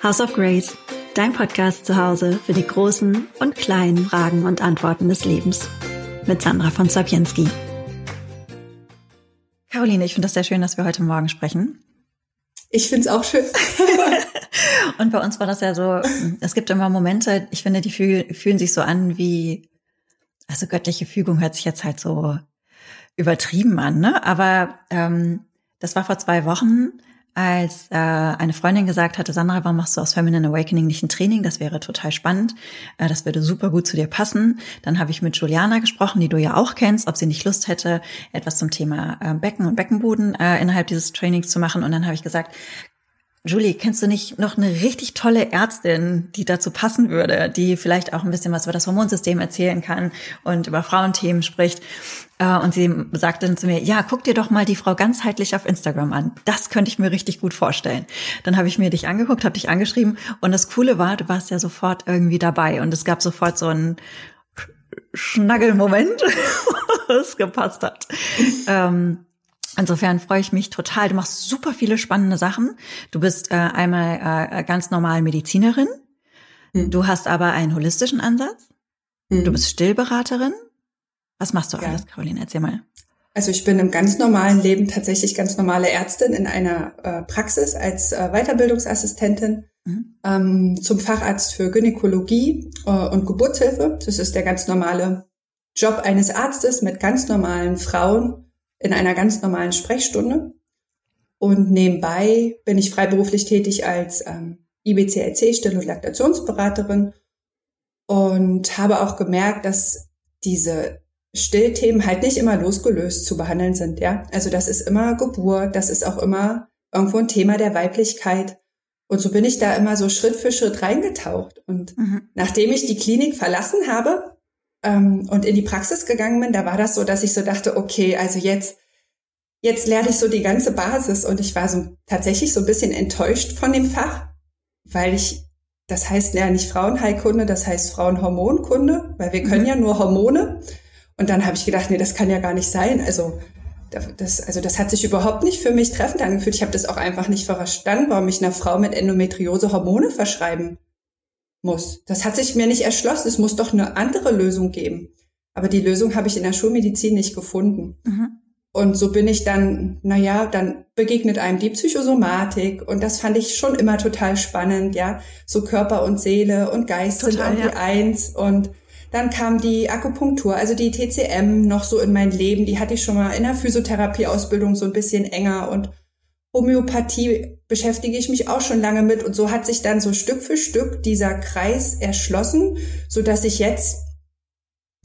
House of Grace, dein Podcast zu Hause für die großen und kleinen Fragen und Antworten des Lebens. Mit Sandra von Sapienski. Caroline, ich finde das sehr schön, dass wir heute Morgen sprechen. Ich finde es auch schön. und bei uns war das ja so, es gibt immer Momente, ich finde, die fühl, fühlen sich so an wie, also göttliche Fügung hört sich jetzt halt so übertrieben an, ne? Aber ähm, das war vor zwei Wochen als äh, eine Freundin gesagt hatte, Sandra, warum machst du aus Feminine Awakening nicht ein Training? Das wäre total spannend. Äh, das würde super gut zu dir passen. Dann habe ich mit Juliana gesprochen, die du ja auch kennst, ob sie nicht Lust hätte, etwas zum Thema äh, Becken und Beckenboden äh, innerhalb dieses Trainings zu machen. Und dann habe ich gesagt, Julie, kennst du nicht noch eine richtig tolle Ärztin, die dazu passen würde, die vielleicht auch ein bisschen was über das Hormonsystem erzählen kann und über Frauenthemen spricht? Äh, und sie sagte dann zu mir, ja, guck dir doch mal die Frau ganzheitlich auf Instagram an. Das könnte ich mir richtig gut vorstellen. Dann habe ich mir dich angeguckt, habe dich angeschrieben und das Coole war, du warst ja sofort irgendwie dabei und es gab sofort so einen Schnaggelmoment, wo es gepasst hat. Ähm, Insofern freue ich mich total. Du machst super viele spannende Sachen. Du bist äh, einmal äh, ganz normal Medizinerin. Mhm. Du hast aber einen holistischen Ansatz. Mhm. Du bist Stillberaterin. Was machst du ja. alles, Caroline? Erzähl mal. Also ich bin im ganz normalen Leben tatsächlich ganz normale Ärztin in einer äh, Praxis als äh, Weiterbildungsassistentin mhm. ähm, zum Facharzt für Gynäkologie äh, und Geburtshilfe. Das ist der ganz normale Job eines Arztes mit ganz normalen Frauen in einer ganz normalen Sprechstunde. Und nebenbei bin ich freiberuflich tätig als ähm, IBCLC, Still- und Laktationsberaterin und habe auch gemerkt, dass diese Stillthemen halt nicht immer losgelöst zu behandeln sind, ja. Also das ist immer Geburt, das ist auch immer irgendwo ein Thema der Weiblichkeit. Und so bin ich da immer so Schritt für Schritt reingetaucht. Und mhm. nachdem ich die Klinik verlassen habe ähm, und in die Praxis gegangen bin, da war das so, dass ich so dachte, okay, also jetzt, jetzt lerne ich so die ganze Basis. Und ich war so tatsächlich so ein bisschen enttäuscht von dem Fach, weil ich das heißt ja nicht Frauenheilkunde, das heißt Frauenhormonkunde, weil wir können mhm. ja nur Hormone. Und dann habe ich gedacht, nee, das kann ja gar nicht sein. Also das, also das hat sich überhaupt nicht für mich treffend angefühlt. Ich habe das auch einfach nicht verstanden, warum ich einer Frau mit Endometriose Hormone verschreiben muss. Das hat sich mir nicht erschlossen. Es muss doch eine andere Lösung geben. Aber die Lösung habe ich in der Schulmedizin nicht gefunden. Mhm. Und so bin ich dann, naja, dann begegnet einem die Psychosomatik und das fand ich schon immer total spannend, ja. So Körper und Seele und Geist total, sind irgendwie ja. eins und dann kam die Akupunktur, also die TCM noch so in mein Leben. Die hatte ich schon mal in der Physiotherapieausbildung so ein bisschen enger und Homöopathie beschäftige ich mich auch schon lange mit und so hat sich dann so Stück für Stück dieser Kreis erschlossen, so dass ich jetzt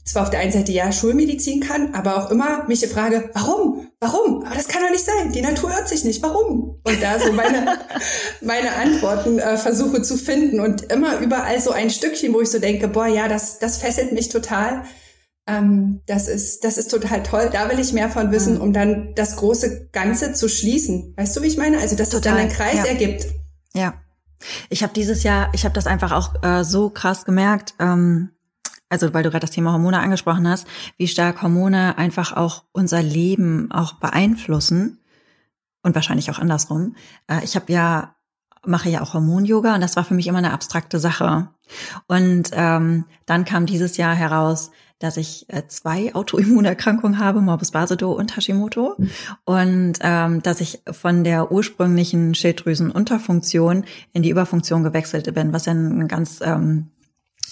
zwar auf der einen Seite ja Schulmedizin kann, aber auch immer mich die Frage, warum? Warum? Aber das kann doch nicht sein. Die Natur hört sich nicht. Warum? Und da so meine, meine Antworten äh, versuche zu finden und immer überall so ein Stückchen, wo ich so denke, boah, ja, das, das fesselt mich total. Ähm, das ist, das ist total toll. Da will ich mehr von wissen, mhm. um dann das große Ganze zu schließen. Weißt du, wie ich meine? Also, dass total, es dann einen Kreis ja. ergibt. Ja. Ich habe dieses Jahr, ich habe das einfach auch äh, so krass gemerkt. Ähm also weil du gerade das Thema Hormone angesprochen hast, wie stark Hormone einfach auch unser Leben auch beeinflussen und wahrscheinlich auch andersrum. Äh, ich habe ja mache ja auch Hormon-Yoga und das war für mich immer eine abstrakte Sache. Und ähm, dann kam dieses Jahr heraus, dass ich äh, zwei Autoimmunerkrankungen habe, Morbus Basedow und Hashimoto. Und ähm, dass ich von der ursprünglichen Schilddrüsenunterfunktion in die Überfunktion gewechselt bin, was ein ganz ähm,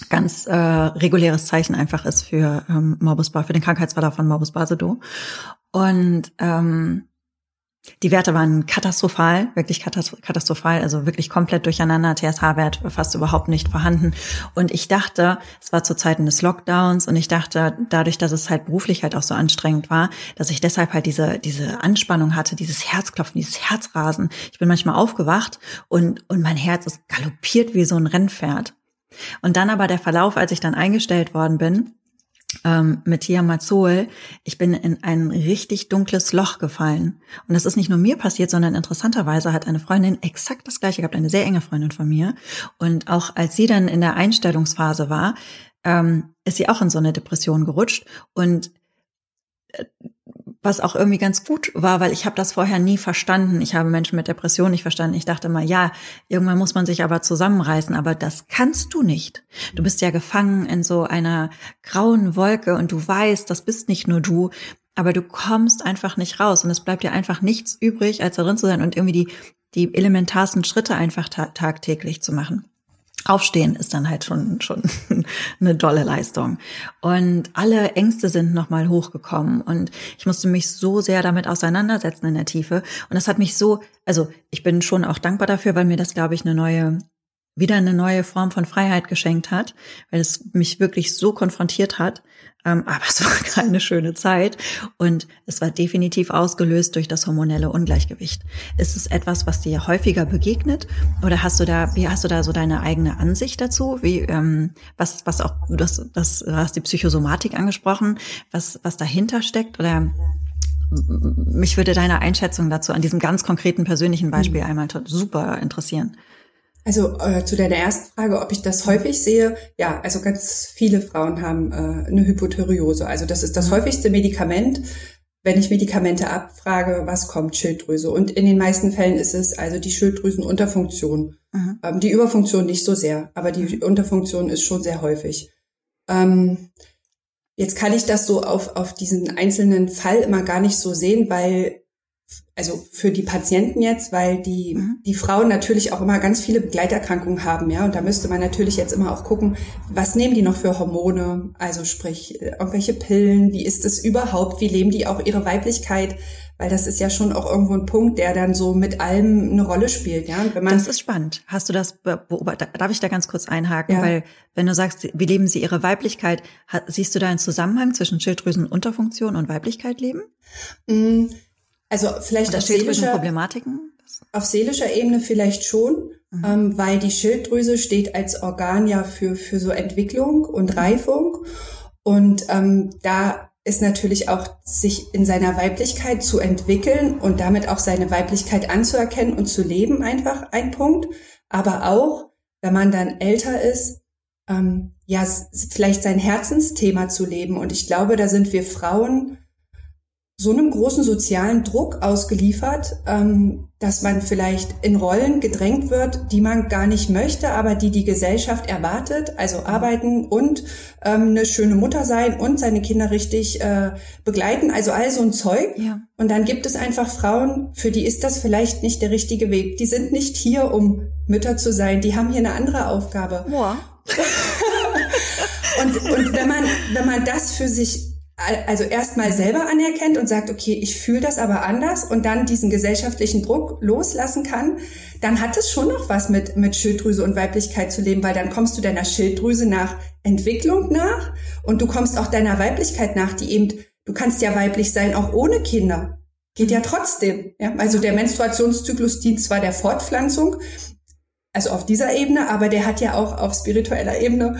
ganz äh, reguläres Zeichen einfach ist für ähm, Morbus für den Krankheitsverlauf von Morbus Basedow. Und ähm, die Werte waren katastrophal, wirklich katastrophal, also wirklich komplett durcheinander. TSH-Wert fast überhaupt nicht vorhanden. Und ich dachte, es war zu Zeiten des Lockdowns und ich dachte, dadurch, dass es halt beruflich halt auch so anstrengend war, dass ich deshalb halt diese, diese Anspannung hatte, dieses Herzklopfen, dieses Herzrasen. Ich bin manchmal aufgewacht und, und mein Herz ist galoppiert wie so ein Rennpferd. Und dann aber der Verlauf, als ich dann eingestellt worden bin, ähm, mit Thiamazol, ich bin in ein richtig dunkles Loch gefallen. Und das ist nicht nur mir passiert, sondern interessanterweise hat eine Freundin exakt das gleiche gehabt, eine sehr enge Freundin von mir. Und auch als sie dann in der Einstellungsphase war, ähm, ist sie auch in so eine Depression gerutscht. Und äh, was auch irgendwie ganz gut war, weil ich habe das vorher nie verstanden. Ich habe Menschen mit Depressionen nicht verstanden. Ich dachte mal, ja, irgendwann muss man sich aber zusammenreißen, aber das kannst du nicht. Du bist ja gefangen in so einer grauen Wolke und du weißt, das bist nicht nur du, aber du kommst einfach nicht raus und es bleibt dir einfach nichts übrig, als da drin zu sein und irgendwie die, die elementarsten Schritte einfach ta tagtäglich zu machen. Aufstehen ist dann halt schon, schon eine dolle Leistung. Und alle Ängste sind nochmal hochgekommen und ich musste mich so sehr damit auseinandersetzen in der Tiefe. Und das hat mich so, also ich bin schon auch dankbar dafür, weil mir das, glaube ich, eine neue wieder eine neue Form von Freiheit geschenkt hat, weil es mich wirklich so konfrontiert hat. Ähm, aber es war keine schöne Zeit und es war definitiv ausgelöst durch das hormonelle Ungleichgewicht. Ist es etwas, was dir häufiger begegnet oder hast du da, wie hast du da so deine eigene Ansicht dazu? Wie ähm, was was auch du hast, das du hast die Psychosomatik angesprochen, was was dahinter steckt oder mich würde deine Einschätzung dazu an diesem ganz konkreten persönlichen Beispiel mhm. einmal super interessieren. Also äh, zu deiner ersten Frage, ob ich das häufig sehe. Ja, also ganz viele Frauen haben äh, eine Hypothyreose. Also das ist das mhm. häufigste Medikament. Wenn ich Medikamente abfrage, was kommt? Schilddrüse. Und in den meisten Fällen ist es also die Schilddrüsenunterfunktion. Mhm. Ähm, die Überfunktion nicht so sehr, aber die mhm. Unterfunktion ist schon sehr häufig. Ähm, jetzt kann ich das so auf, auf diesen einzelnen Fall immer gar nicht so sehen, weil also für die Patienten jetzt, weil die, mhm. die Frauen natürlich auch immer ganz viele Begleiterkrankungen haben, ja. Und da müsste man natürlich jetzt immer auch gucken, was nehmen die noch für Hormone? Also sprich, irgendwelche Pillen, wie ist es überhaupt? Wie leben die auch ihre Weiblichkeit? Weil das ist ja schon auch irgendwo ein Punkt, der dann so mit allem eine Rolle spielt, ja. wenn man das ist spannend. Hast du das beobachtet? Darf ich da ganz kurz einhaken? Ja. Weil wenn du sagst, wie leben sie ihre Weiblichkeit, siehst du da einen Zusammenhang zwischen Schilddrüsenunterfunktion und Weiblichkeit leben? Mhm also vielleicht auf seelischer, Problematiken? auf seelischer Ebene vielleicht schon, mhm. ähm, weil die Schilddrüse steht als Organ ja für, für so Entwicklung und mhm. Reifung. Und ähm, da ist natürlich auch sich in seiner Weiblichkeit zu entwickeln und damit auch seine Weiblichkeit anzuerkennen und zu leben einfach ein Punkt. Aber auch, wenn man dann älter ist, ähm, ja, vielleicht sein Herzensthema zu leben. Und ich glaube, da sind wir Frauen so einem großen sozialen Druck ausgeliefert, ähm, dass man vielleicht in Rollen gedrängt wird, die man gar nicht möchte, aber die die Gesellschaft erwartet. Also arbeiten und ähm, eine schöne Mutter sein und seine Kinder richtig äh, begleiten. Also all so ein Zeug. Ja. Und dann gibt es einfach Frauen, für die ist das vielleicht nicht der richtige Weg. Die sind nicht hier, um Mütter zu sein. Die haben hier eine andere Aufgabe. Boah. und, und wenn man, wenn man das für sich also erstmal selber anerkennt und sagt, okay, ich fühle das aber anders und dann diesen gesellschaftlichen Druck loslassen kann, dann hat es schon noch was mit, mit Schilddrüse und Weiblichkeit zu leben, weil dann kommst du deiner Schilddrüse nach Entwicklung nach und du kommst auch deiner Weiblichkeit nach, die eben, du kannst ja weiblich sein, auch ohne Kinder. Geht ja trotzdem. Ja? Also der Menstruationszyklus dient zwar der Fortpflanzung, also auf dieser Ebene, aber der hat ja auch auf spiritueller Ebene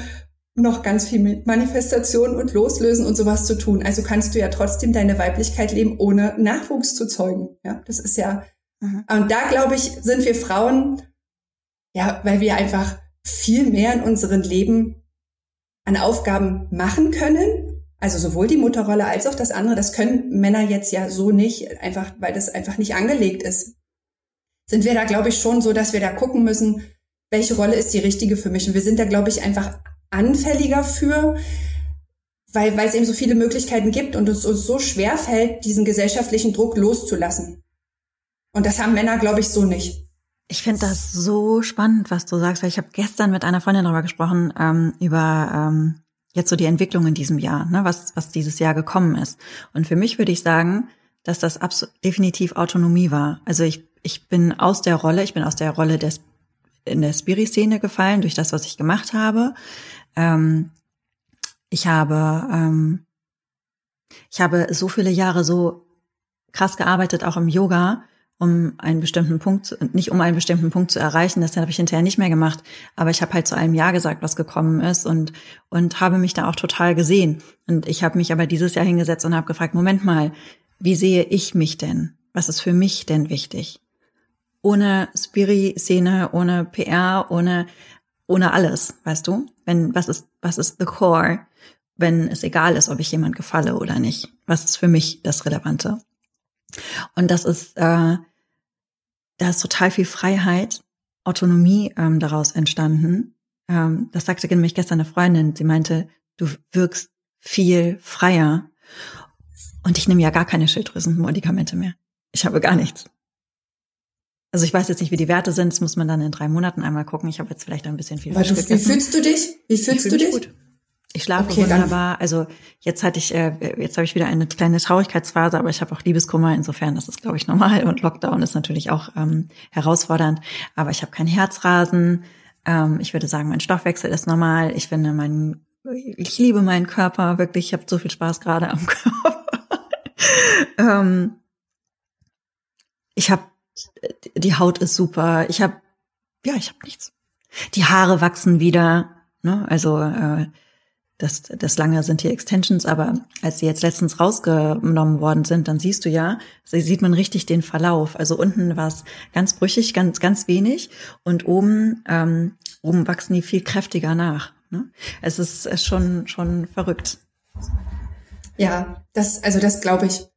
noch ganz viel mit Manifestation und Loslösen und sowas zu tun. Also kannst du ja trotzdem deine Weiblichkeit leben, ohne Nachwuchs zu zeugen. Ja, das ist ja, mhm. und da glaube ich, sind wir Frauen, ja, weil wir einfach viel mehr in unserem Leben an Aufgaben machen können. Also sowohl die Mutterrolle als auch das andere, das können Männer jetzt ja so nicht, einfach, weil das einfach nicht angelegt ist. Sind wir da, glaube ich, schon so, dass wir da gucken müssen, welche Rolle ist die richtige für mich? Und wir sind da, glaube ich, einfach anfälliger für, weil, weil es eben so viele Möglichkeiten gibt und es uns so schwer fällt, diesen gesellschaftlichen Druck loszulassen. Und das haben Männer, glaube ich, so nicht. Ich finde das so spannend, was du sagst, weil ich habe gestern mit einer Freundin darüber gesprochen, ähm, über ähm, jetzt so die Entwicklung in diesem Jahr, ne, was, was dieses Jahr gekommen ist. Und für mich würde ich sagen, dass das definitiv Autonomie war. Also ich, ich bin aus der Rolle, ich bin aus der Rolle des in der Spiri-Szene gefallen durch das, was ich gemacht habe. Ähm, ich habe, ähm, ich habe so viele Jahre so krass gearbeitet, auch im Yoga, um einen bestimmten Punkt, nicht um einen bestimmten Punkt zu erreichen, das habe ich hinterher nicht mehr gemacht, aber ich habe halt zu einem Ja gesagt, was gekommen ist und und habe mich da auch total gesehen. Und ich habe mich aber dieses Jahr hingesetzt und habe gefragt, Moment mal, wie sehe ich mich denn? Was ist für mich denn wichtig? Ohne Spiri-Szene, ohne PR, ohne ohne alles, weißt du? Wenn, was ist, was ist the core? wenn es egal ist, ob ich jemand gefalle oder nicht. Was ist für mich das Relevante? Und das ist, äh, da ist total viel Freiheit, Autonomie ähm, daraus entstanden. Ähm, das sagte nämlich gestern eine Freundin. Sie meinte, du wirkst viel freier. Und ich nehme ja gar keine Schilddrüsenmedikamente mehr. Ich habe gar nichts. Also ich weiß jetzt nicht, wie die Werte sind. Das muss man dann in drei Monaten einmal gucken. Ich habe jetzt vielleicht ein bisschen viel falsch du, Wie fühlst du dich? Wie fühlst du dich? Gut. Ich schlafe okay, wunderbar. Also jetzt hatte ich, äh, jetzt habe ich wieder eine kleine Traurigkeitsphase, aber ich habe auch Liebeskummer. Insofern, das ist, glaube ich, normal. Und Lockdown ist natürlich auch ähm, herausfordernd. Aber ich habe kein Herzrasen. Ähm, ich würde sagen, mein Stoffwechsel ist normal. Ich finde, mein, ich liebe meinen Körper wirklich. Ich habe so viel Spaß gerade am Körper. ähm, ich habe, die Haut ist super. Ich habe, ja, ich habe nichts. Die Haare wachsen wieder. Ne? Also äh, das, das lange sind die Extensions, aber als sie jetzt letztens rausgenommen worden sind, dann siehst du ja, sieht man richtig den Verlauf. Also unten war es ganz brüchig, ganz, ganz wenig und oben, ähm, oben wachsen die viel kräftiger nach. Ne? Es ist schon, schon verrückt. Ja, das, also das glaube ich.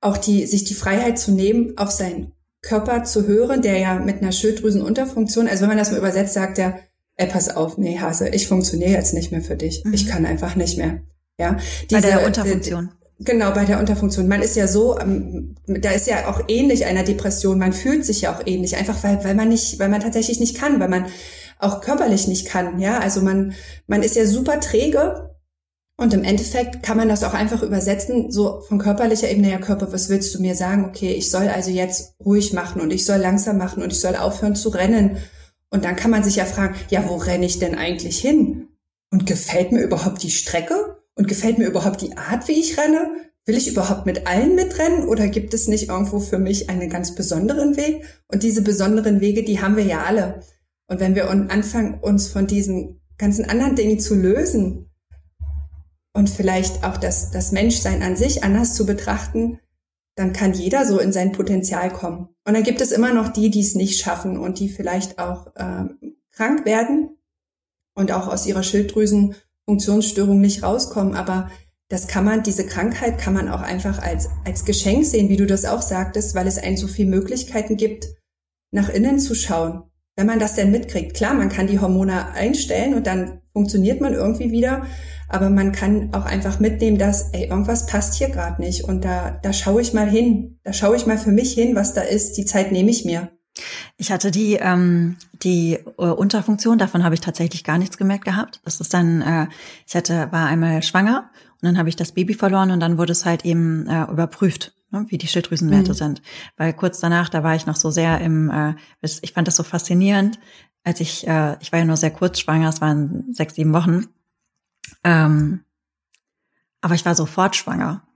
Auch die, sich die Freiheit zu nehmen, auf seinen Körper zu hören, der ja mit einer Schilddrüsenunterfunktion, also wenn man das mal übersetzt, sagt er, ey, pass auf, nee, Hase, ich funktioniere jetzt nicht mehr für dich. Mhm. Ich kann einfach nicht mehr. Ja, Diese, bei der Unterfunktion. Genau, bei der Unterfunktion. Man ist ja so, ähm, da ist ja auch ähnlich einer Depression. Man fühlt sich ja auch ähnlich, einfach weil, weil man nicht, weil man tatsächlich nicht kann, weil man auch körperlich nicht kann. Ja, also man, man ist ja super träge. Und im Endeffekt kann man das auch einfach übersetzen, so von körperlicher Ebene, ja Körper, was willst du mir sagen? Okay, ich soll also jetzt ruhig machen und ich soll langsam machen und ich soll aufhören zu rennen und dann kann man sich ja fragen, ja, wo renne ich denn eigentlich hin? Und gefällt mir überhaupt die Strecke? Und gefällt mir überhaupt die Art, wie ich renne? Will ich überhaupt mit allen mitrennen oder gibt es nicht irgendwo für mich einen ganz besonderen Weg? Und diese besonderen Wege, die haben wir ja alle. Und wenn wir anfangen, uns von diesen ganzen anderen Dingen zu lösen und vielleicht auch das, das Menschsein an sich anders zu betrachten, dann kann jeder so in sein Potenzial kommen. Und dann gibt es immer noch die, die es nicht schaffen und die vielleicht auch äh, krank werden und auch aus ihrer Schilddrüsenfunktionsstörung nicht rauskommen. Aber das kann man, diese Krankheit kann man auch einfach als, als Geschenk sehen, wie du das auch sagtest, weil es einen so viele Möglichkeiten gibt, nach innen zu schauen. Wenn man das denn mitkriegt. Klar, man kann die Hormone einstellen und dann funktioniert man irgendwie wieder. Aber man kann auch einfach mitnehmen, dass, ey, irgendwas passt hier gerade nicht. Und da, da schaue ich mal hin. Da schaue ich mal für mich hin, was da ist. Die Zeit nehme ich mir. Ich hatte die ähm, die äh, Unterfunktion, davon habe ich tatsächlich gar nichts gemerkt gehabt. Das ist dann, äh, ich hatte war einmal schwanger und dann habe ich das Baby verloren und dann wurde es halt eben äh, überprüft, ne, wie die Schilddrüsenwerte mhm. sind. Weil kurz danach, da war ich noch so sehr im, äh, ich fand das so faszinierend, als ich, äh, ich war ja nur sehr kurz schwanger, es waren sechs, sieben Wochen ähm, aber ich war sofort schwanger.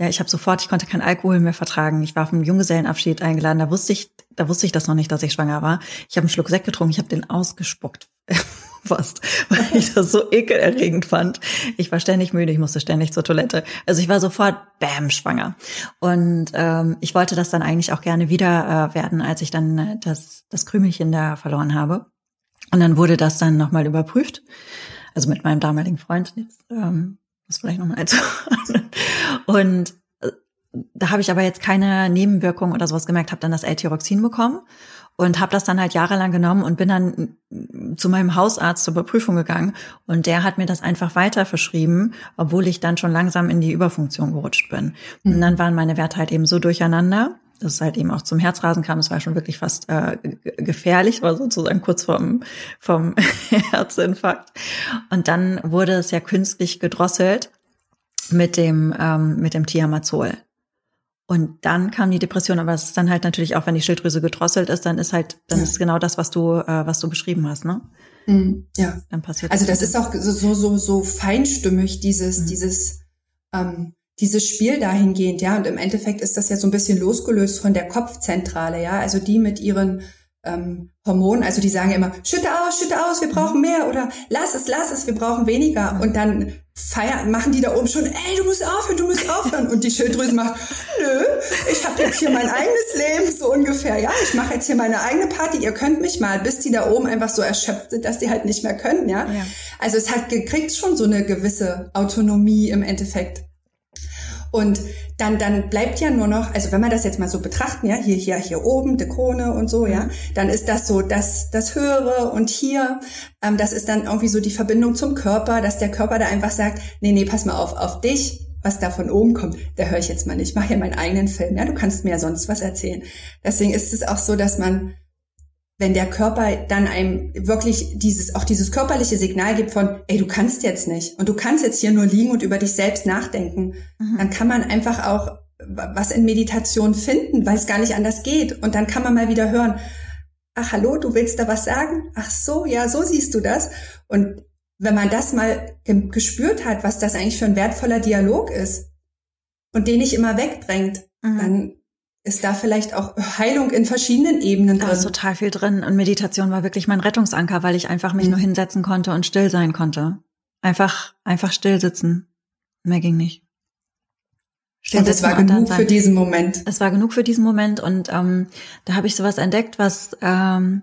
Ja, ich habe sofort, ich konnte keinen Alkohol mehr vertragen. Ich war auf einem Junggesellenabschied eingeladen. Da wusste ich, da wusste ich das noch nicht, dass ich schwanger war. Ich habe einen Schluck Sekt getrunken, ich habe den ausgespuckt. Fast, weil ich das so ekelerregend fand. Ich war ständig müde, ich musste ständig zur Toilette. Also ich war sofort bam schwanger. Und ähm, ich wollte das dann eigentlich auch gerne wieder äh, werden, als ich dann äh, das, das Krümelchen da verloren habe. Und dann wurde das dann nochmal überprüft also mit meinem damaligen Freund, jetzt, ähm, das vielleicht nochmal einzuordnen. Und äh, da habe ich aber jetzt keine Nebenwirkung oder sowas gemerkt, habe dann das L-Tyroxin bekommen und habe das dann halt jahrelang genommen und bin dann zu meinem Hausarzt zur Überprüfung gegangen und der hat mir das einfach weiter verschrieben, obwohl ich dann schon langsam in die Überfunktion gerutscht bin. Und mhm. dann waren meine Werte halt eben so durcheinander, dass es halt eben auch zum Herzrasen kam. Es war schon wirklich fast äh, gefährlich, war sozusagen kurz vorm, vom Herzinfarkt. Und dann wurde es ja künstlich gedrosselt mit dem, ähm, mit dem Thiamazol. Und dann kam die Depression, aber es ist dann halt natürlich auch, wenn die Schilddrüse gedrosselt ist, dann ist halt, dann ja. ist genau das, was du, äh, was du beschrieben hast, ne? Mhm, ja. Dann passiert. Also das, das ist auch so so so feinstimmig dieses mhm. dieses ähm, dieses Spiel dahingehend, ja, und im Endeffekt ist das ja so ein bisschen losgelöst von der Kopfzentrale, ja, also die mit ihren ähm, Hormonen, also die sagen immer, schütte aus, schütte aus, wir brauchen mehr oder lass es, lass es, wir brauchen weniger und dann feiern, machen die da oben schon, ey, du musst aufhören, du musst aufhören. Und die Schilddrüse macht, nö, ich habe jetzt hier mein eigenes Leben, so ungefähr. Ja, ich mache jetzt hier meine eigene Party, ihr könnt mich mal, bis die da oben einfach so erschöpft sind, dass die halt nicht mehr können, ja. ja. Also es hat gekriegt schon so eine gewisse Autonomie im Endeffekt. Und dann, dann bleibt ja nur noch, also wenn wir das jetzt mal so betrachten, ja, hier, hier, hier oben, die Krone und so, ja, mhm. dann ist das so das, das Höhere und hier, ähm, das ist dann irgendwie so die Verbindung zum Körper, dass der Körper da einfach sagt, nee, nee, pass mal auf, auf dich, was da von oben kommt, da höre ich jetzt mal nicht, ich mache ja meinen eigenen Film, ja, du kannst mir ja sonst was erzählen. Deswegen ist es auch so, dass man wenn der Körper dann einem wirklich dieses, auch dieses körperliche Signal gibt von, ey, du kannst jetzt nicht und du kannst jetzt hier nur liegen und über dich selbst nachdenken, mhm. dann kann man einfach auch was in Meditation finden, weil es gar nicht anders geht. Und dann kann man mal wieder hören, ach hallo, du willst da was sagen? Ach so, ja, so siehst du das. Und wenn man das mal gespürt hat, was das eigentlich für ein wertvoller Dialog ist und den nicht immer wegdrängt, mhm. dann ist da vielleicht auch Heilung in verschiedenen Ebenen drin? Da ist total viel drin. Und Meditation war wirklich mein Rettungsanker, weil ich einfach mich mhm. nur hinsetzen konnte und still sein konnte. Einfach, einfach still sitzen. Mehr ging nicht. Still und es war genug für diesen Moment. Es war genug für diesen Moment und ähm, da habe ich sowas entdeckt, was ähm,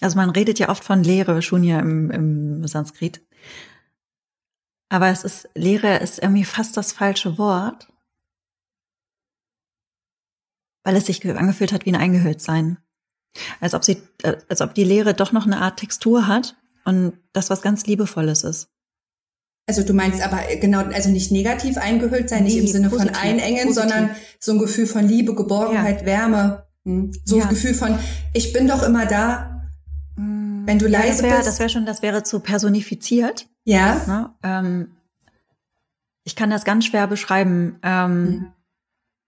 also man redet ja oft von Lehre, Shunya im, im Sanskrit. Aber es ist, Lehre ist irgendwie fast das falsche Wort weil es sich angefühlt hat wie ein Eingehülltsein. Als ob sie, äh, als ob die Leere doch noch eine Art Textur hat und das was ganz Liebevolles ist. Also du meinst aber genau, also nicht negativ eingehüllt sein, nee, nicht im Sinne positiv, von einengen, positiv. sondern so ein Gefühl von Liebe, Geborgenheit, ja. Wärme. Hm. So ja. ein Gefühl von, ich bin doch immer da, mm, wenn du ja, leise das wär, bist. Das wäre schon, das wäre zu personifiziert. Ja. Ne? Ähm, ich kann das ganz schwer beschreiben. Ähm, mhm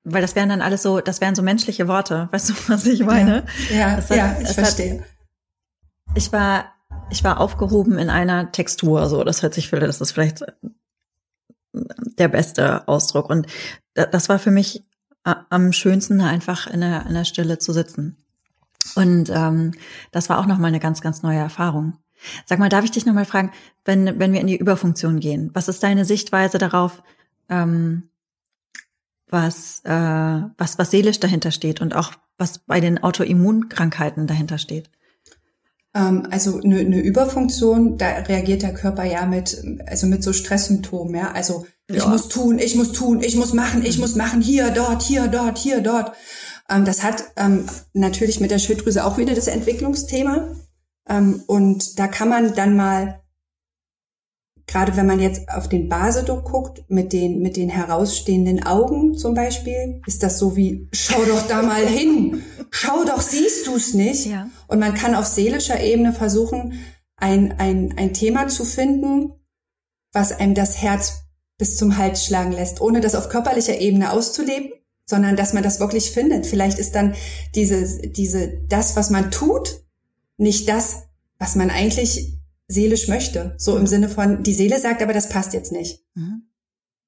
weil das wären dann alles so, das wären so menschliche Worte, weißt du, was ich meine? Ja, ja, ja ich verstehe. Hat, ich war, ich war aufgehoben in einer Textur, so, das hört sich für, das ist vielleicht der beste Ausdruck. Und das war für mich am schönsten, einfach in der, in der Stille zu sitzen. Und ähm, das war auch nochmal eine ganz, ganz neue Erfahrung. Sag mal, darf ich dich nochmal fragen, wenn, wenn wir in die Überfunktion gehen, was ist deine Sichtweise darauf, ähm, was, äh, was, was seelisch dahinter steht und auch was bei den Autoimmunkrankheiten dahinter steht? Ähm, also eine, eine Überfunktion, da reagiert der Körper ja mit, also mit so Stresssymptomen, ja. Also ja. ich muss tun, ich muss tun, ich muss machen, ich mhm. muss machen, hier, dort, hier, dort, hier, dort. Ähm, das hat ähm, natürlich mit der Schilddrüse auch wieder das Entwicklungsthema. Und da kann man dann mal gerade wenn man jetzt auf den Basedruck guckt, mit den, mit den herausstehenden Augen zum Beispiel, ist das so wie, schau doch da mal hin, schau doch, siehst du's nicht? Ja. Und man kann auf seelischer Ebene versuchen, ein, ein, ein Thema zu finden, was einem das Herz bis zum Hals schlagen lässt, ohne das auf körperlicher Ebene auszuleben, sondern dass man das wirklich findet. Vielleicht ist dann diese, diese, das, was man tut, nicht das, was man eigentlich seelisch möchte. So im Sinne von, die Seele sagt, aber das passt jetzt nicht. Mhm.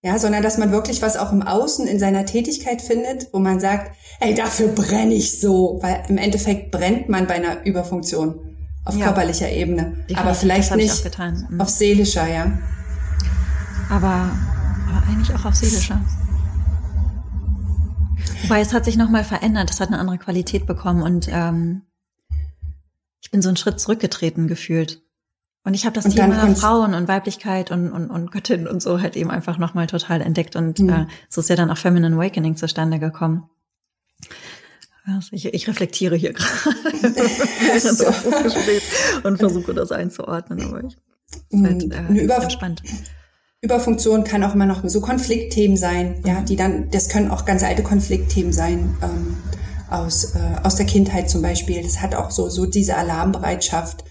Ja, sondern dass man wirklich was auch im Außen in seiner Tätigkeit findet, wo man sagt, ey, dafür brenne ich so, weil im Endeffekt brennt man bei einer Überfunktion auf ja. körperlicher Ebene, Definitiv, aber vielleicht nicht mhm. auf seelischer, ja. Aber, aber eigentlich auch auf seelischer. Wobei es hat sich nochmal verändert, es hat eine andere Qualität bekommen und ähm, ich bin so einen Schritt zurückgetreten gefühlt. Und ich habe das und Thema Frauen und Weiblichkeit und, und, und Göttin und so halt eben einfach nochmal total entdeckt. Und mhm. äh, so ist ja dann auch Feminine Awakening zustande gekommen. Also ich, ich reflektiere hier gerade so. und versuche das einzuordnen, aber ich mhm. halt, äh, Eine Über spannend. Überfunktion kann auch immer noch so Konfliktthemen sein, ja, mhm. die dann, das können auch ganz alte Konfliktthemen sein, ähm, aus, äh, aus der Kindheit zum Beispiel. Das hat auch so, so diese Alarmbereitschaft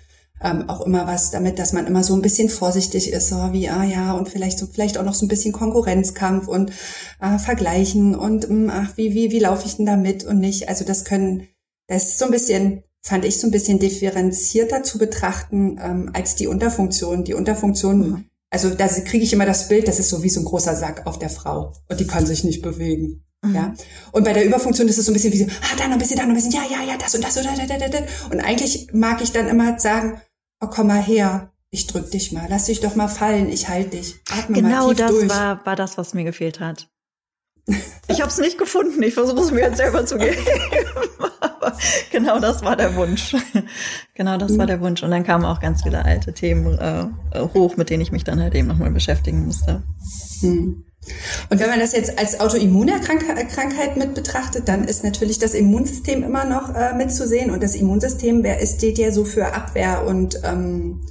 ähm, auch immer was damit, dass man immer so ein bisschen vorsichtig ist, so wie, ah ja, und vielleicht so, vielleicht auch noch so ein bisschen Konkurrenzkampf und äh, vergleichen und ähm, ach, wie, wie, wie laufe ich denn da mit und nicht. Also das können, das ist so ein bisschen, fand ich so ein bisschen differenzierter zu betrachten ähm, als die Unterfunktion. Die Unterfunktion, mhm. also da kriege ich immer das Bild, das ist so wie so ein großer Sack auf der Frau und die kann sich nicht bewegen. Mhm. Ja. Und bei der Überfunktion ist es so ein bisschen wie so, ah, da noch ein bisschen, da noch ein bisschen, ja, ja, ja, das und das und das. Und eigentlich mag ich dann immer sagen, oh, komm mal her, ich drück dich mal, lass dich doch mal fallen, ich halte dich. Atme genau das durch. War, war das, was mir gefehlt hat. Ich habe es nicht gefunden, ich versuche es mir jetzt selber zu geben. Aber genau das war der Wunsch. Genau das war der Wunsch. Und dann kamen auch ganz viele alte Themen äh, hoch, mit denen ich mich dann halt eben nochmal beschäftigen musste. Hm. Und wenn man das jetzt als Autoimmunerkrankheit mit betrachtet, dann ist natürlich das Immunsystem immer noch äh, mitzusehen. Und das Immunsystem wer steht ja so für Abwehr und ähm,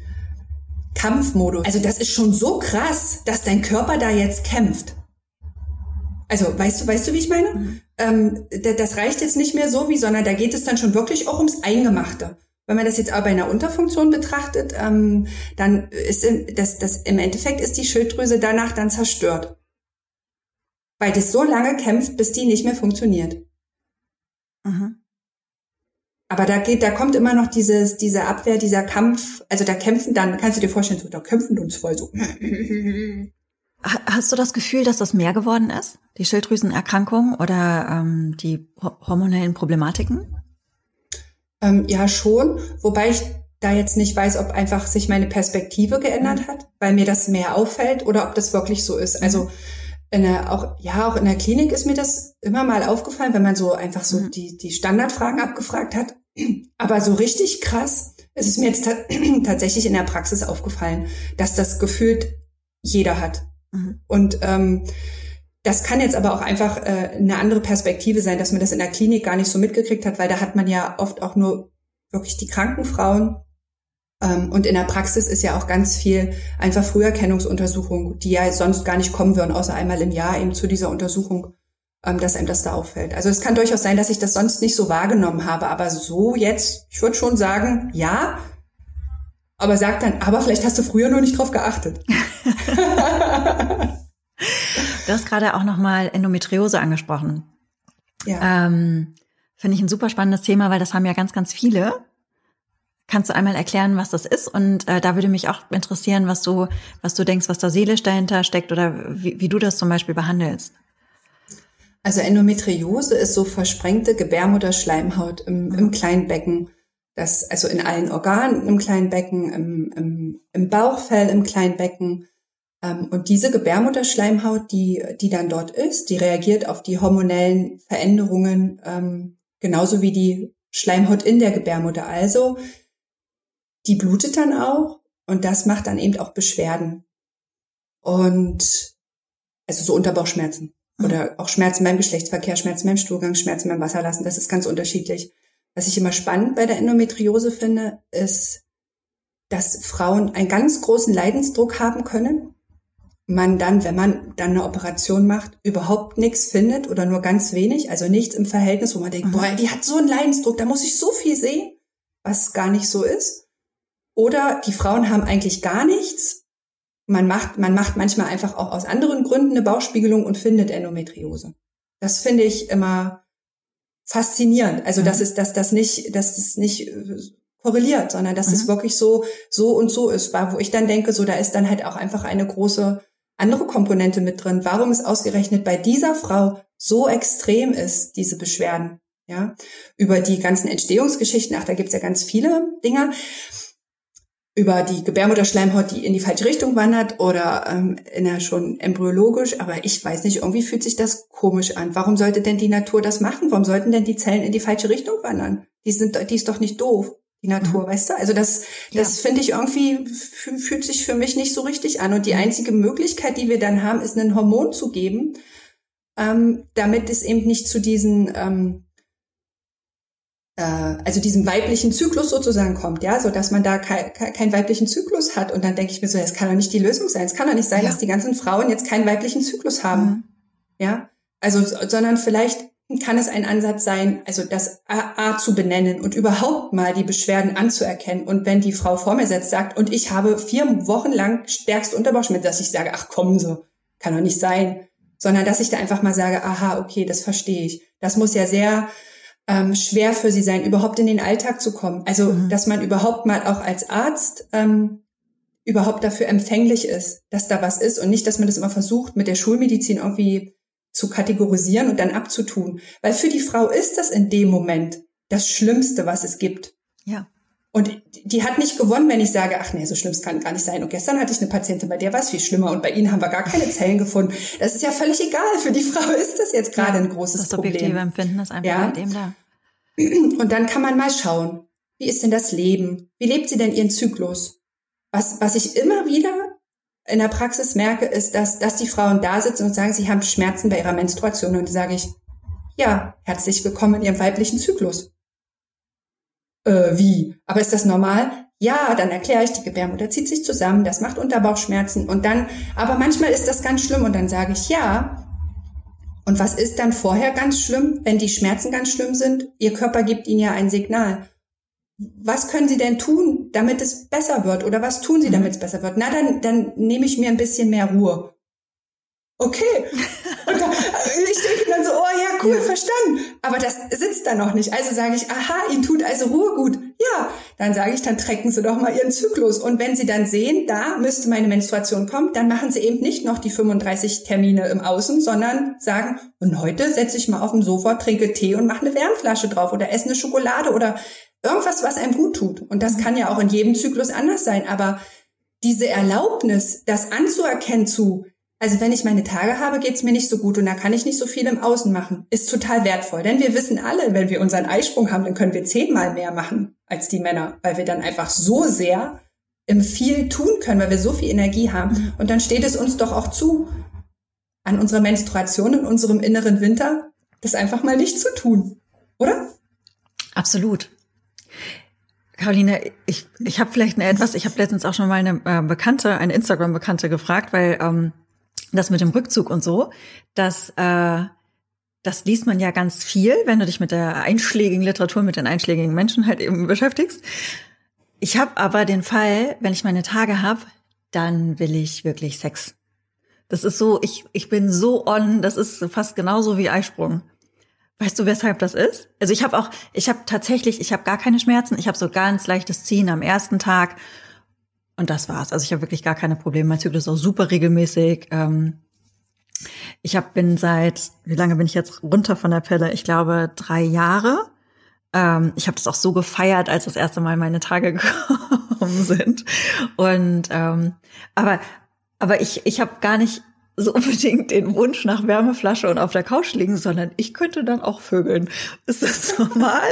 Kampfmodus. Also das ist schon so krass, dass dein Körper da jetzt kämpft. Also weißt du, weißt du, wie ich meine? Mhm. Ähm, das reicht jetzt nicht mehr so wie, sondern da geht es dann schon wirklich auch ums Eingemachte. Wenn man das jetzt aber bei einer Unterfunktion betrachtet, ähm, dann ist das, das im Endeffekt ist die Schilddrüse danach dann zerstört weil das so lange kämpft, bis die nicht mehr funktioniert. Mhm. Aber da geht, da kommt immer noch dieses, diese Abwehr, dieser Kampf, also da kämpfen dann, kannst du dir vorstellen, so, da kämpfen uns voll so. Hast du das Gefühl, dass das mehr geworden ist? Die Schilddrüsenerkrankung oder ähm, die hormonellen Problematiken? Ähm, ja, schon. Wobei ich da jetzt nicht weiß, ob einfach sich meine Perspektive geändert mhm. hat, weil mir das mehr auffällt oder ob das wirklich so ist. Also mhm in der, auch, ja, auch in der Klinik ist mir das immer mal aufgefallen, wenn man so einfach so mhm. die, die Standardfragen abgefragt hat. Aber so richtig krass ist es mir jetzt tatsächlich in der Praxis aufgefallen, dass das gefühlt jeder hat. Mhm. Und ähm, das kann jetzt aber auch einfach äh, eine andere Perspektive sein, dass man das in der Klinik gar nicht so mitgekriegt hat, weil da hat man ja oft auch nur wirklich die kranken Frauen und in der Praxis ist ja auch ganz viel einfach Früherkennungsuntersuchung, die ja sonst gar nicht kommen würden, außer einmal im Jahr eben zu dieser Untersuchung, ähm, dass einem das da auffällt. Also es kann durchaus sein, dass ich das sonst nicht so wahrgenommen habe, aber so jetzt, ich würde schon sagen, ja, aber sag dann, aber vielleicht hast du früher nur nicht drauf geachtet. du hast gerade auch nochmal Endometriose angesprochen. Ja. Ähm, Finde ich ein super spannendes Thema, weil das haben ja ganz, ganz viele. Kannst du einmal erklären, was das ist? Und äh, da würde mich auch interessieren, was du, was du denkst, was da seelisch dahinter steckt oder wie, wie du das zum Beispiel behandelst. Also Endometriose ist so versprengte Gebärmutterschleimhaut im, im Kleinbecken. Das, also in allen Organen im Kleinbecken, im, im, im Bauchfell im Kleinbecken. Ähm, und diese Gebärmutterschleimhaut, die, die dann dort ist, die reagiert auf die hormonellen Veränderungen ähm, genauso wie die Schleimhaut in der Gebärmutter. Also die blutet dann auch und das macht dann eben auch Beschwerden. Und also so Unterbauchschmerzen mhm. oder auch Schmerzen beim Geschlechtsverkehr, Schmerzen beim Stuhlgang, Schmerzen beim Wasserlassen, das ist ganz unterschiedlich. Was ich immer spannend bei der Endometriose finde, ist, dass Frauen einen ganz großen Leidensdruck haben können. Man dann, wenn man dann eine Operation macht, überhaupt nichts findet oder nur ganz wenig, also nichts im Verhältnis, wo man denkt, mhm. boah, die hat so einen Leidensdruck, da muss ich so viel sehen, was gar nicht so ist. Oder die Frauen haben eigentlich gar nichts. Man macht, man macht manchmal einfach auch aus anderen Gründen eine Bauchspiegelung und findet Endometriose. Das finde ich immer faszinierend. Also, dass mhm. es, dass das nicht, dass es nicht äh, korreliert, sondern dass mhm. es wirklich so, so und so ist, wo ich dann denke, so, da ist dann halt auch einfach eine große andere Komponente mit drin. Warum es ausgerechnet bei dieser Frau so extrem ist, diese Beschwerden, ja, über die ganzen Entstehungsgeschichten, ach, da gibt's ja ganz viele Dinge über die Gebärmutterschleimhaut, die in die falsche Richtung wandert oder ähm, in der schon embryologisch, aber ich weiß nicht, irgendwie fühlt sich das komisch an. Warum sollte denn die Natur das machen? Warum sollten denn die Zellen in die falsche Richtung wandern? Die sind, die ist doch nicht doof, die Natur, mhm. weißt du? Also das, das ja. finde ich irgendwie fühlt sich für mich nicht so richtig an. Und die einzige Möglichkeit, die wir dann haben, ist ein Hormon zu geben, ähm, damit es eben nicht zu diesen ähm, äh, also diesem weiblichen Zyklus sozusagen kommt, ja, so dass man da kein, keinen weiblichen Zyklus hat. Und dann denke ich mir so, das kann doch nicht die Lösung sein. Es kann doch nicht sein, ja. dass die ganzen Frauen jetzt keinen weiblichen Zyklus haben. Mhm. Ja, also, sondern vielleicht kann es ein Ansatz sein, also das A, zu benennen und überhaupt mal die Beschwerden anzuerkennen. Und wenn die Frau vor mir setzt, sagt, und ich habe vier Wochen lang stärkst Unterbauchschmerzen, dass ich sage, ach komm so, kann doch nicht sein. Sondern dass ich da einfach mal sage, aha, okay, das verstehe ich. Das muss ja sehr ähm, schwer für sie sein, überhaupt in den Alltag zu kommen. Also, mhm. dass man überhaupt mal auch als Arzt ähm, überhaupt dafür empfänglich ist, dass da was ist und nicht, dass man das immer versucht, mit der Schulmedizin irgendwie zu kategorisieren und dann abzutun. Weil für die Frau ist das in dem Moment das Schlimmste, was es gibt. Ja. Und die hat nicht gewonnen, wenn ich sage, ach nee, so schlimm kann gar nicht sein. Und gestern hatte ich eine Patientin, bei der war es viel schlimmer und bei Ihnen haben wir gar keine Zellen gefunden. Das ist ja völlig egal. Für die Frau ist das jetzt gerade ja, ein großes das Problem. Das subjektive Empfinden ist einfach ja. dem da. Und dann kann man mal schauen, wie ist denn das Leben? Wie lebt sie denn ihren Zyklus? Was, was ich immer wieder in der Praxis merke, ist, dass, dass die Frauen da sitzen und sagen, sie haben Schmerzen bei ihrer Menstruation. Und dann sage ich, ja, herzlich willkommen in ihrem weiblichen Zyklus äh, wie? Aber ist das normal? Ja, dann erkläre ich, die Gebärmutter zieht sich zusammen, das macht Unterbauchschmerzen und dann, aber manchmal ist das ganz schlimm und dann sage ich ja. Und was ist dann vorher ganz schlimm, wenn die Schmerzen ganz schlimm sind? Ihr Körper gibt Ihnen ja ein Signal. Was können Sie denn tun, damit es besser wird? Oder was tun Sie, mhm. damit es besser wird? Na, dann, dann nehme ich mir ein bisschen mehr Ruhe okay. Und da, ich denke dann so, oh ja, cool, verstanden. Aber das sitzt da noch nicht. Also sage ich, aha, Ihnen tut also Ruhe gut. Ja, dann sage ich, dann trecken Sie doch mal Ihren Zyklus. Und wenn Sie dann sehen, da müsste meine Menstruation kommen, dann machen Sie eben nicht noch die 35 Termine im Außen, sondern sagen, und heute setze ich mal auf dem Sofa, trinke Tee und mache eine Wärmflasche drauf oder esse eine Schokolade oder irgendwas, was einem gut tut. Und das kann ja auch in jedem Zyklus anders sein. Aber diese Erlaubnis, das anzuerkennen zu, also wenn ich meine Tage habe, geht's mir nicht so gut und da kann ich nicht so viel im Außen machen. Ist total wertvoll. Denn wir wissen alle, wenn wir unseren Eisprung haben, dann können wir zehnmal mehr machen als die Männer, weil wir dann einfach so sehr im viel tun können, weil wir so viel Energie haben. Und dann steht es uns doch auch zu, an unserer Menstruation in unserem inneren Winter, das einfach mal nicht zu tun. Oder? Absolut. Caroline, ich, ich habe vielleicht eine etwas, ich habe letztens auch schon mal eine äh, Bekannte, eine Instagram-Bekannte gefragt, weil ähm, das mit dem Rückzug und so, das, äh, das liest man ja ganz viel, wenn du dich mit der einschlägigen Literatur, mit den einschlägigen Menschen halt eben beschäftigst. Ich habe aber den Fall, wenn ich meine Tage habe, dann will ich wirklich Sex. Das ist so, ich, ich bin so on, das ist fast genauso wie Eisprung. Weißt du, weshalb das ist? Also ich habe auch, ich habe tatsächlich, ich habe gar keine Schmerzen, ich habe so ganz leichtes Ziehen am ersten Tag und das war's. Also ich habe wirklich gar keine Probleme. Mein Zyklus ist auch super regelmäßig. Ähm, ich hab, bin seit, wie lange bin ich jetzt runter von der Pille? Ich glaube drei Jahre. Ähm, ich habe das auch so gefeiert, als das erste Mal meine Tage gekommen sind. Und ähm, aber aber ich ich habe gar nicht so unbedingt den Wunsch nach Wärmeflasche und auf der Couch liegen, sondern ich könnte dann auch vögeln. Ist das normal?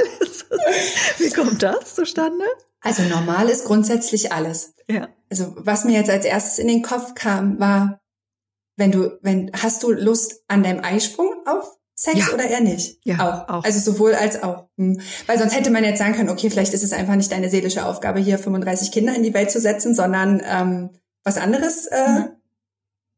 Wie kommt das zustande? Also normal ist grundsätzlich alles. Ja. Also was mir jetzt als erstes in den Kopf kam, war, wenn du, wenn, hast du Lust an deinem Eisprung auf Sex ja. oder eher nicht? Ja, auch. auch. Also sowohl als auch. Hm. Weil sonst hätte man jetzt sagen können, okay, vielleicht ist es einfach nicht deine seelische Aufgabe, hier 35 Kinder in die Welt zu setzen, sondern ähm, was anderes äh, mhm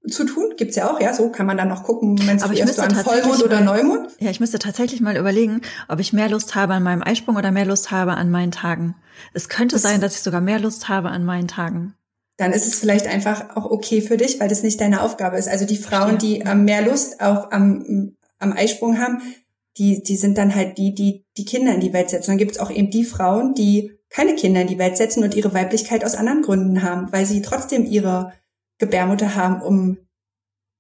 zu tun. Gibt's ja auch, ja. So kann man dann noch gucken, menstruierst du an Vollmond oder Neumond? Ja, ich müsste tatsächlich mal überlegen, ob ich mehr Lust habe an meinem Eisprung oder mehr Lust habe an meinen Tagen. Es könnte das sein, dass ich sogar mehr Lust habe an meinen Tagen. Dann ist es vielleicht einfach auch okay für dich, weil das nicht deine Aufgabe ist. Also die Frauen, die ähm, mehr Lust auf am, am Eisprung haben, die, die sind dann halt die, die die Kinder in die Welt setzen. Dann gibt es auch eben die Frauen, die keine Kinder in die Welt setzen und ihre Weiblichkeit aus anderen Gründen haben, weil sie trotzdem ihre Gebärmutter haben, um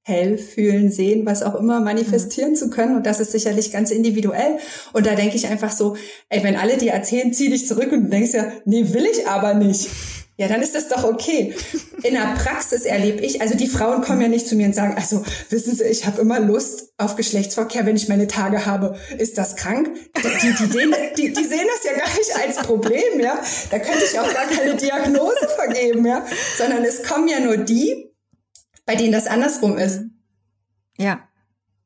hell fühlen, sehen, was auch immer manifestieren mhm. zu können. Und das ist sicherlich ganz individuell. Und da denke ich einfach so, ey, wenn alle dir erzählen, zieh dich zurück und du denkst ja, nee, will ich aber nicht. Ja, dann ist das doch okay. In der Praxis erlebe ich, also die Frauen kommen ja nicht zu mir und sagen, also wissen Sie, ich habe immer Lust auf Geschlechtsverkehr, wenn ich meine Tage habe. Ist das krank? Die, die, die, die, sehen das ja gar nicht als Problem, ja. Da könnte ich auch gar keine Diagnose vergeben, ja. Sondern es kommen ja nur die, bei denen das andersrum ist. Ja.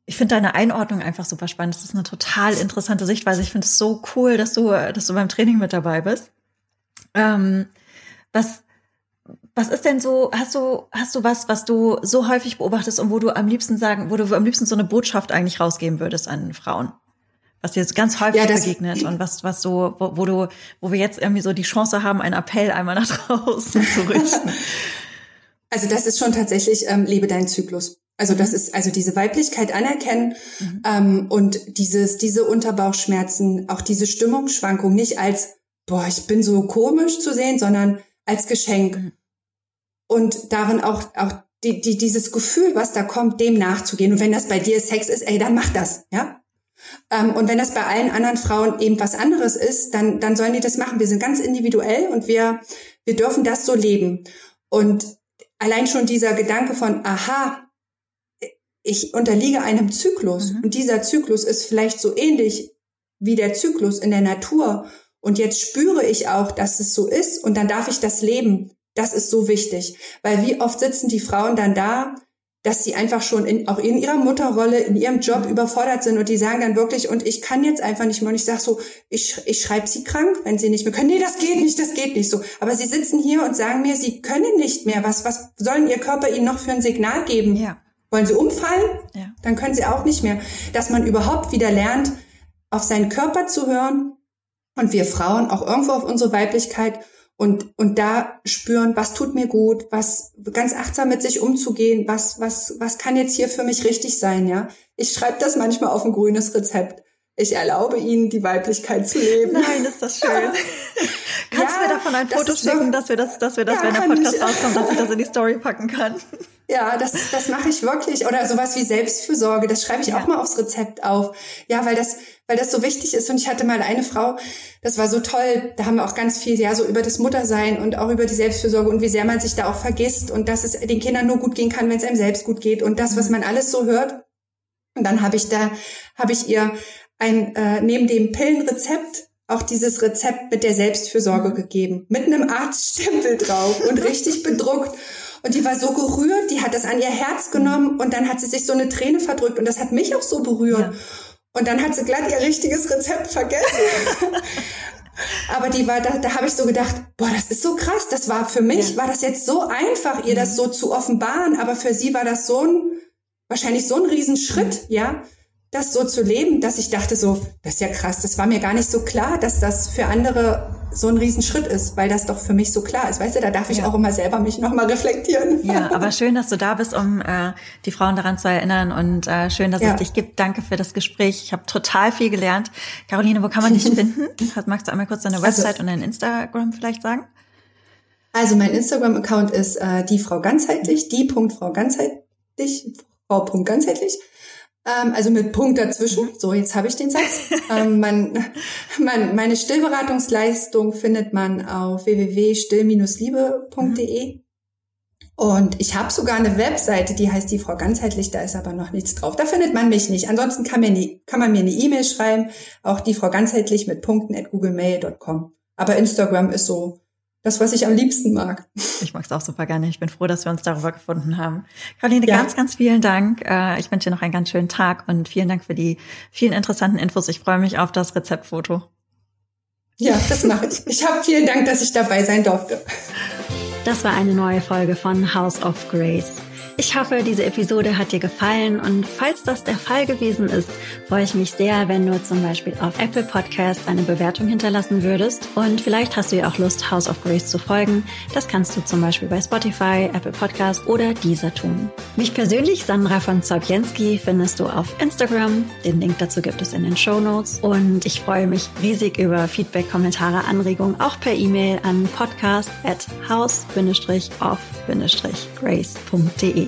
Ich finde deine Einordnung einfach super spannend. Das ist eine total interessante Sichtweise. Ich finde es so cool, dass du, dass du beim Training mit dabei bist. Ähm, was, was ist denn so, hast du, hast du was, was du so häufig beobachtest und wo du am liebsten sagen, wo du am liebsten so eine Botschaft eigentlich rausgeben würdest an Frauen? Was dir ganz häufig ja, begegnet und was, was so, wo, wo du, wo wir jetzt irgendwie so die Chance haben, einen Appell einmal nach draußen zu richten. Also das ist schon tatsächlich, ähm, lebe deinen Zyklus. Also das ist also diese Weiblichkeit anerkennen mhm. ähm, und dieses diese Unterbauchschmerzen, auch diese Stimmungsschwankung nicht als boah ich bin so komisch zu sehen, sondern als Geschenk. Mhm. Und darin auch, auch die, die, dieses Gefühl, was da kommt, dem nachzugehen. Und wenn das bei dir Sex ist, ey, dann mach das, ja. Ähm, und wenn das bei allen anderen Frauen eben was anderes ist, dann, dann sollen die das machen. Wir sind ganz individuell und wir, wir dürfen das so leben. Und allein schon dieser Gedanke von, aha, ich unterliege einem Zyklus mhm. und dieser Zyklus ist vielleicht so ähnlich wie der Zyklus in der Natur. Und jetzt spüre ich auch, dass es so ist und dann darf ich das leben. Das ist so wichtig, weil wie oft sitzen die Frauen dann da dass sie einfach schon in, auch in ihrer Mutterrolle, in ihrem Job mhm. überfordert sind und die sagen dann wirklich, und ich kann jetzt einfach nicht mehr. Und ich sage so, ich, ich schreibe sie krank, wenn sie nicht mehr können. Nee, das geht nicht, das geht nicht so. Aber sie sitzen hier und sagen mir, sie können nicht mehr. Was, was sollen ihr Körper ihnen noch für ein Signal geben? Ja. Wollen sie umfallen? Ja. Dann können sie auch nicht mehr. Dass man überhaupt wieder lernt, auf seinen Körper zu hören und wir Frauen auch irgendwo auf unsere Weiblichkeit und, und da spüren, was tut mir gut, was ganz achtsam mit sich umzugehen, was, was, was kann jetzt hier für mich richtig sein, ja. Ich schreibe das manchmal auf ein grünes Rezept. Ich erlaube Ihnen, die Weiblichkeit zu leben. Nein, ist das schön. Kannst ja, du mir davon ein Foto schicken, so, dass wir das, dass wir das, ja, wenn der Podcast ich, rauskommt, dass ich das in die Story packen kann? Ja, das, das mache ich wirklich. Oder sowas wie Selbstfürsorge, das schreibe ich auch mal aufs Rezept auf. Ja, weil das, weil das so wichtig ist. Und ich hatte mal eine Frau, das war so toll, da haben wir auch ganz viel, ja, so über das Muttersein und auch über die Selbstfürsorge und wie sehr man sich da auch vergisst und dass es den Kindern nur gut gehen kann, wenn es einem selbst gut geht und das, was mhm. man alles so hört. Und dann habe ich da, habe ich ihr ein, äh, neben dem Pillenrezept auch dieses Rezept mit der Selbstfürsorge mhm. gegeben, mit einem Arztstempel drauf und richtig bedruckt. Und die war so gerührt, die hat das an ihr Herz genommen und dann hat sie sich so eine Träne verdrückt und das hat mich auch so berührt. Ja. Und dann hat sie glatt ihr richtiges Rezept vergessen. Aber die war, da, da habe ich so gedacht, boah, das ist so krass. Das war für mich, ja. war das jetzt so einfach, ihr das mhm. so zu offenbaren. Aber für sie war das so ein, wahrscheinlich so ein Riesenschritt, ja das so zu leben, dass ich dachte so, das ist ja krass, das war mir gar nicht so klar, dass das für andere so ein Riesenschritt ist, weil das doch für mich so klar ist. Weißt du, da darf ich ja. auch immer selber mich nochmal reflektieren. Ja, aber schön, dass du da bist, um äh, die Frauen daran zu erinnern und äh, schön, dass ja. es dich gibt. Danke für das Gespräch. Ich habe total viel gelernt. Caroline, wo kann man dich finden? Magst du einmal kurz deine also Website also, und dein Instagram vielleicht sagen? Also mein Instagram-Account ist äh, die Frau ganzheitlich, die Punkt Frau ganzheitlich, Frau Punkt ganzheitlich. Ähm, also mit Punkt dazwischen. Mhm. So, jetzt habe ich den Satz. ähm, man, man, meine Stillberatungsleistung findet man auf www.still-liebe.de. Und ich habe sogar eine Webseite, die heißt die Frau ganzheitlich, da ist aber noch nichts drauf. Da findet man mich nicht. Ansonsten kann, mir nie, kann man mir eine E-Mail schreiben, auch die Frau ganzheitlich mit Punkten at googlemail.com. Aber Instagram ist so das, was ich am liebsten mag. Ich mag es auch super gerne. Ich bin froh, dass wir uns darüber gefunden haben. Caroline, ja. ganz, ganz vielen Dank. Äh, ich wünsche dir noch einen ganz schönen Tag und vielen Dank für die vielen interessanten Infos. Ich freue mich auf das Rezeptfoto. Ja, das mache ich. Ich habe vielen Dank, dass ich dabei sein durfte. Das war eine neue Folge von House of Grace. Ich hoffe, diese Episode hat dir gefallen und falls das der Fall gewesen ist, freue ich mich sehr, wenn du zum Beispiel auf Apple Podcast eine Bewertung hinterlassen würdest und vielleicht hast du ja auch Lust, House of Grace zu folgen. Das kannst du zum Beispiel bei Spotify, Apple Podcast oder dieser tun. Mich persönlich, Sandra von Zobjenski, findest du auf Instagram. Den Link dazu gibt es in den Show Notes und ich freue mich riesig über Feedback, Kommentare, Anregungen, auch per E-Mail an podcast at house-off-grace.de.